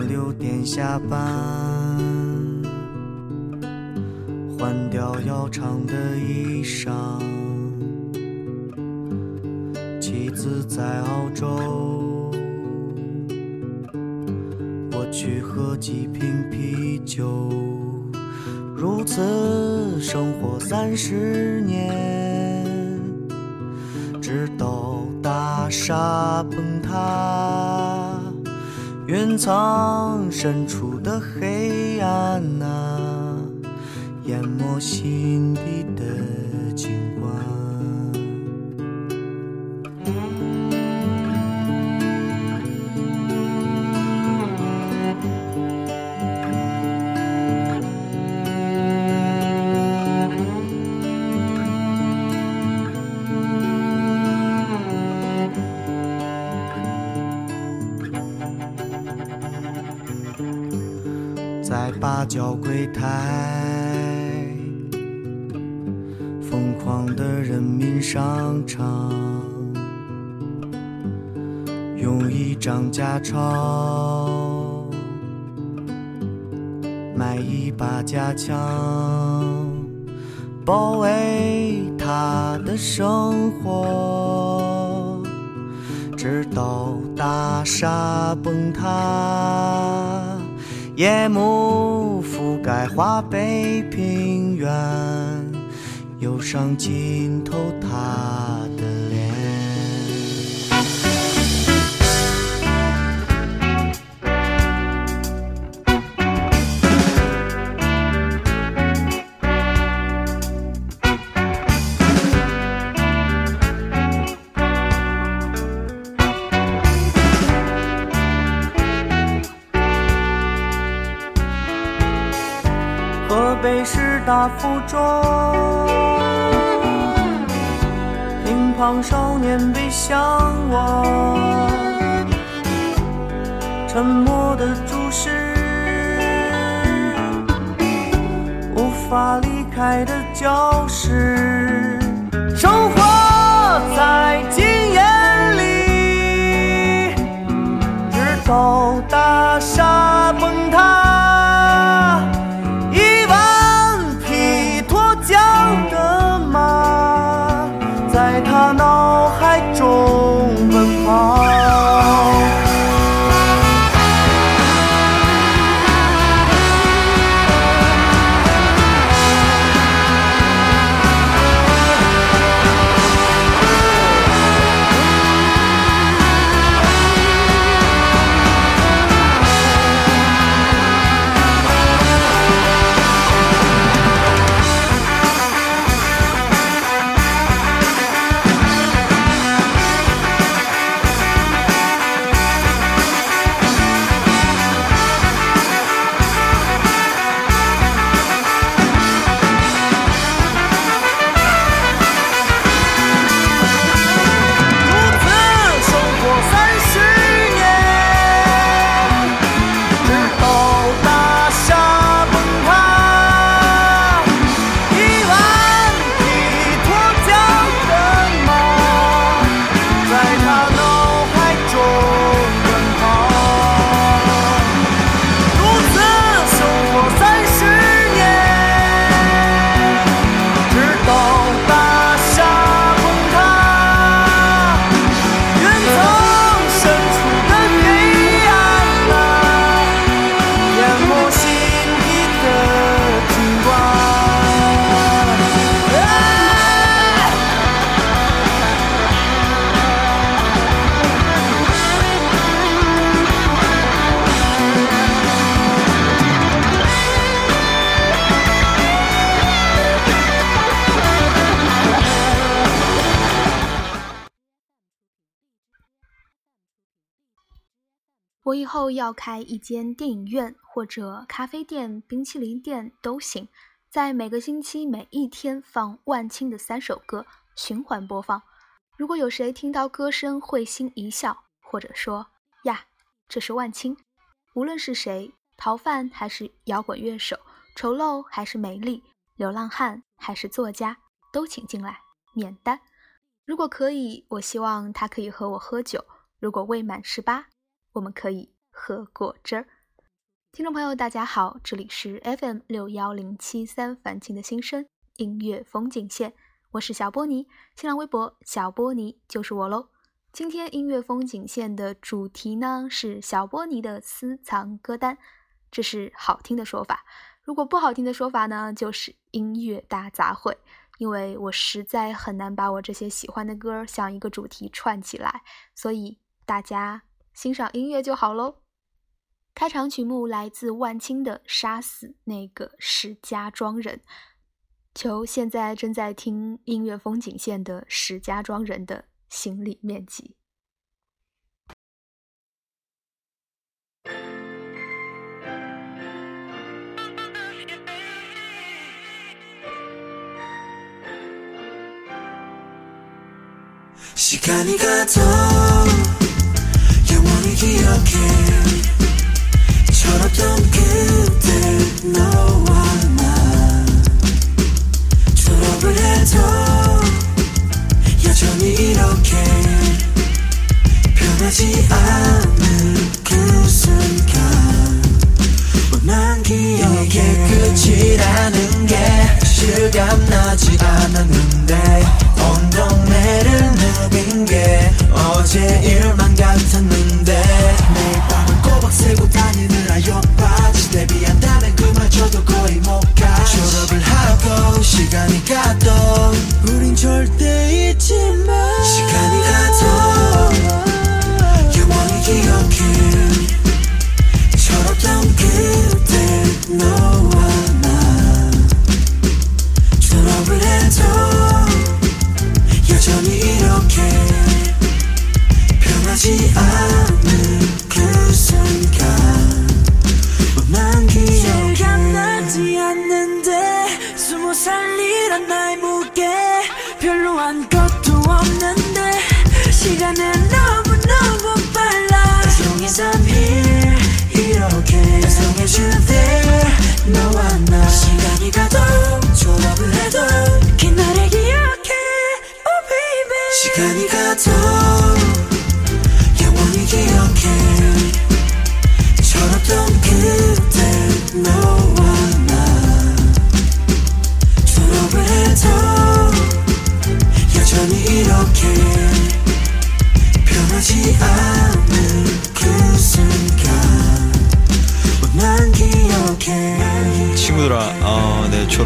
六点下班，换掉要长的衣裳。妻子在澳洲，我去喝几瓶啤酒。如此生活三十年，直到大厦崩塌，云层深处的黑暗啊，淹没心底的台，疯狂的人民商场，用一张假钞买一把假枪，保卫他的生活，直到大厦崩塌。夜幕覆盖华北平原，忧伤浸透他北师大附中，乒乓少年背向我，沉默的注视，无法离开的教室，生活在经验里，直到后要开一间电影院或者咖啡店、冰淇淋店都行，在每个星期每一天放万青的三首歌，循环播放。如果有谁听到歌声会心一笑，或者说呀，这是万青，无论是谁，逃犯还是摇滚乐手，丑陋还是美丽，流浪汉还是作家，都请进来免单。如果可以，我希望他可以和我喝酒；如果未满十八，我们可以喝果汁儿。听众朋友，大家好，这里是 FM 六幺零七三凡情的心声音乐风景线，我是小波尼，新浪微博小波尼就是我喽。今天音乐风景线的主题呢是小波尼的私藏歌单，这是好听的说法。如果不好听的说法呢，就是音乐大杂烩。因为我实在很难把我这些喜欢的歌像一个主题串起来，所以大家欣赏音乐就好喽。开场曲目来自万青的《杀死那个石家庄人》，求现在正在听音乐风景线的石家庄人的心理面积。 철없던 그때 너와 나 졸업을 해도 여전히 이렇게 변하지 않은 그 순간 원한 기억의 끝이라는 게 실감나지 않았는데 온 동네를 누빈 게 어제 일만 같았는데 매일 밤을 꼬박 새고 시간이 가도 우린 절대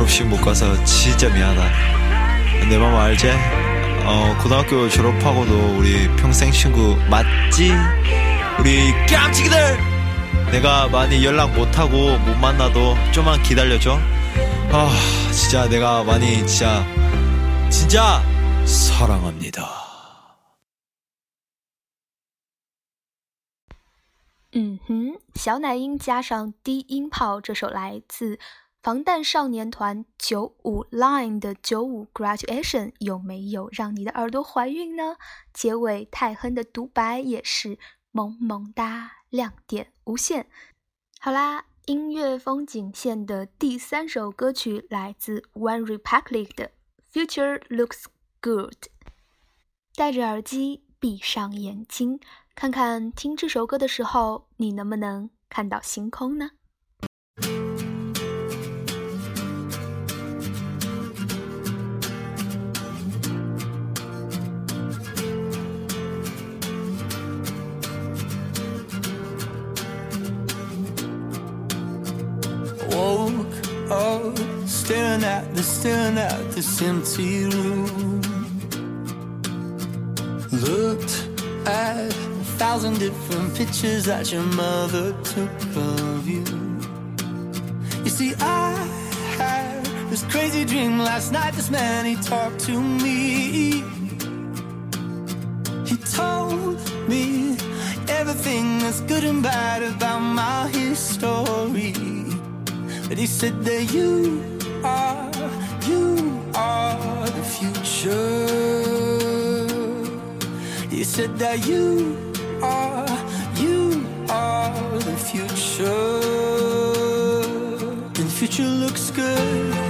식 못 가서 진짜 미안하다. 내 맘 알지? 어, 고등학교 졸업하고도 우리 평생 친구 맞지? 우리 깜찍이들! 내가 많이 연락 못하고 못 만나도 좀만 기다려줘. 아, 진짜 내가 많이 진짜, 진짜 사랑합니다. 嗯哼，小奶音加上低音炮，这首来自 防弹少年团九五 Line 的九五 Graduation 有没有让你的耳朵怀孕呢？结尾泰亨的独白也是萌萌哒，亮点无限。好啦，音乐风景线的第三首歌曲来自 One Republic 的 Future Looks Good。戴着耳机，闭上眼睛，看看听这首歌的时候，你能不能看到星空呢？staring at the staring at this empty room. Looked at a thousand different pictures that your mother took of you. You see, I had this crazy dream last night. This man he talked to me. He told me everything that's good and bad about my history. But he said that you are, you are the future. You said that you are, you are the future. And future looks good.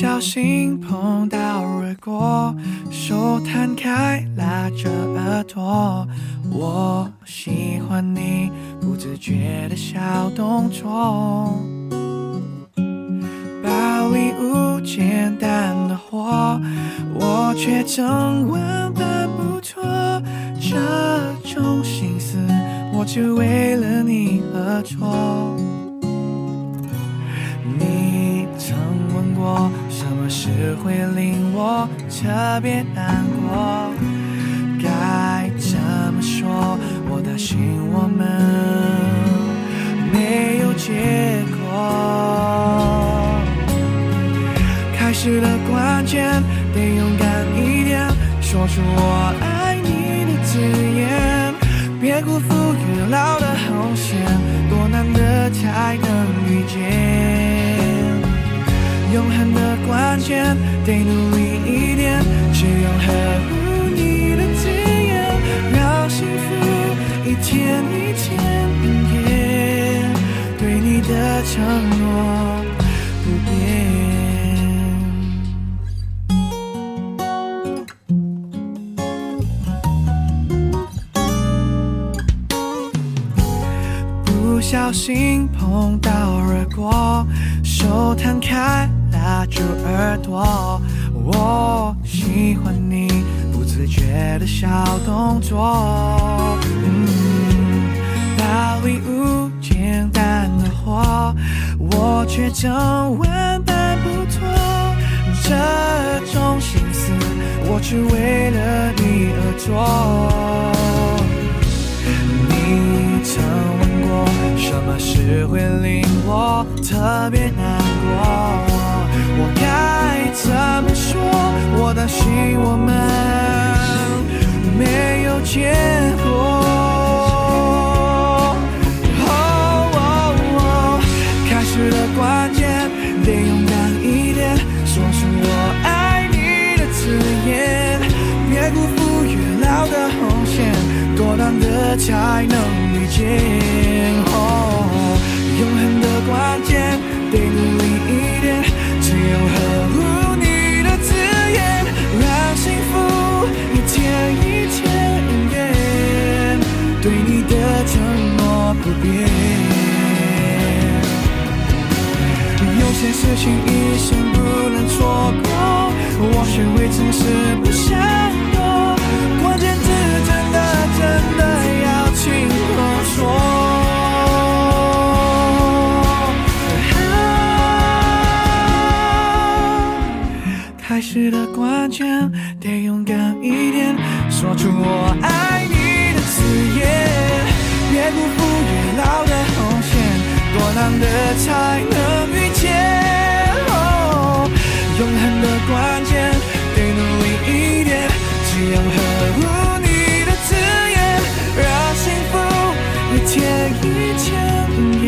小心碰到耳果，手摊开拉着耳朵。我喜欢你不自觉的小动作，把礼物简单的活，我却整晚办不妥。这种心思，我只为了你而做。你曾问过，只会令我特别难过？该怎么说？我担心我们没有结果。开始的关键得勇敢一点，说出我爱你的字眼，别辜负月老的红线，多难得才能遇见。永恒的关键得努力一点，只有呵护你的字眼，让幸福一天一天变，对你的承诺不变。不小心碰到耳果，手摊开拉住耳朵。我喜欢你不自觉的小动作，嗯，把礼物简单的活，我却整万般不妥。这种心思，我只为了你而做。你曾问过，什么事会令我特别难过？我该怎么说？我担心我们没有结果。哦开始的关键得勇敢一点，说出我爱你的字眼，别辜负月老的红线，多难得才能遇见。哦，永恒的关键得努力有些事情一生不能错过，我学会诚实不闪躲，关键字真的真的要亲口说。开始的关键得勇敢一点说出我爱你的字眼，别辜负月老的，难的才能遇见。哦，永恒的关键，得努力一点，只要呵护你的字眼，让幸福一天一千年，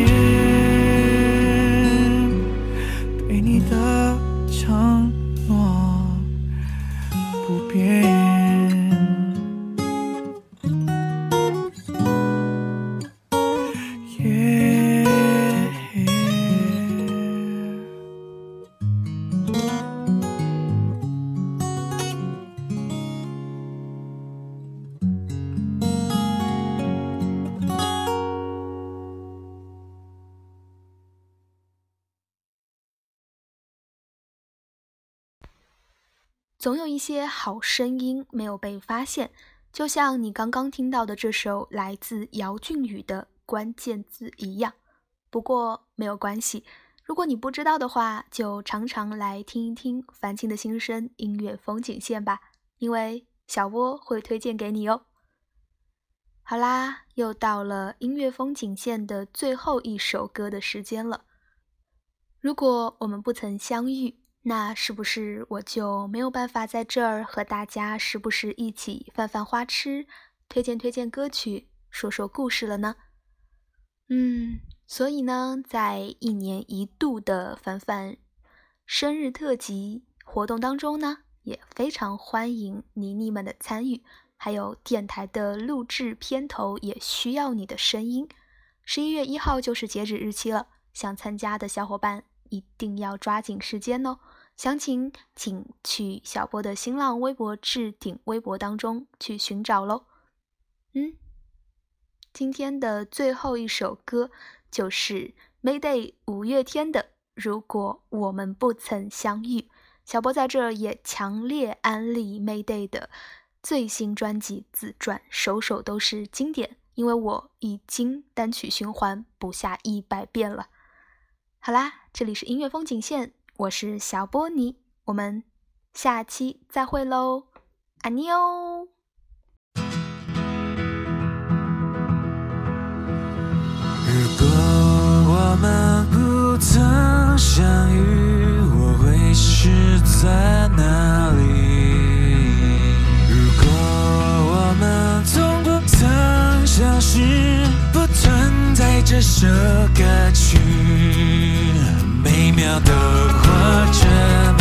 总有一些好声音没有被发现，就像你刚刚听到的这首来自姚俊宇的关键字一样。不过没有关系，如果你不知道的话，就常常来听一听樊青的心声音乐风景线吧，因为小波会推荐给你哦。好啦，又到了音乐风景线的最后一首歌的时间了。如果我们不曾相遇，那是不是我就没有办法在这儿和大家时不时一起犯犯花痴，推荐推荐歌曲，说说故事了呢？嗯，所以呢，在一年一度的凡凡生日特辑活动当中呢，也非常欢迎妮妮们的参与，还有电台的录制片头也需要你的声音。十一月一号就是截止日期了，想参加的小伙伴一定要抓紧时间哦。详情请去小波的新浪微博置顶微博当中去寻找喽。嗯，今天的最后一首歌就是 Mayday 五月天的《如果我们不曾相遇》。小波在这儿也强烈安利 Mayday 的最新专辑《自传》，首首都是经典，因为我已经单曲循环不下一百遍了。好啦，这里是音乐风景线。我是小波尼，我们下期再会喽，爱你哦。如果我们不曾相遇，我会是在哪里？如果我们从不曾相识，不存在这首歌曲。美妙的活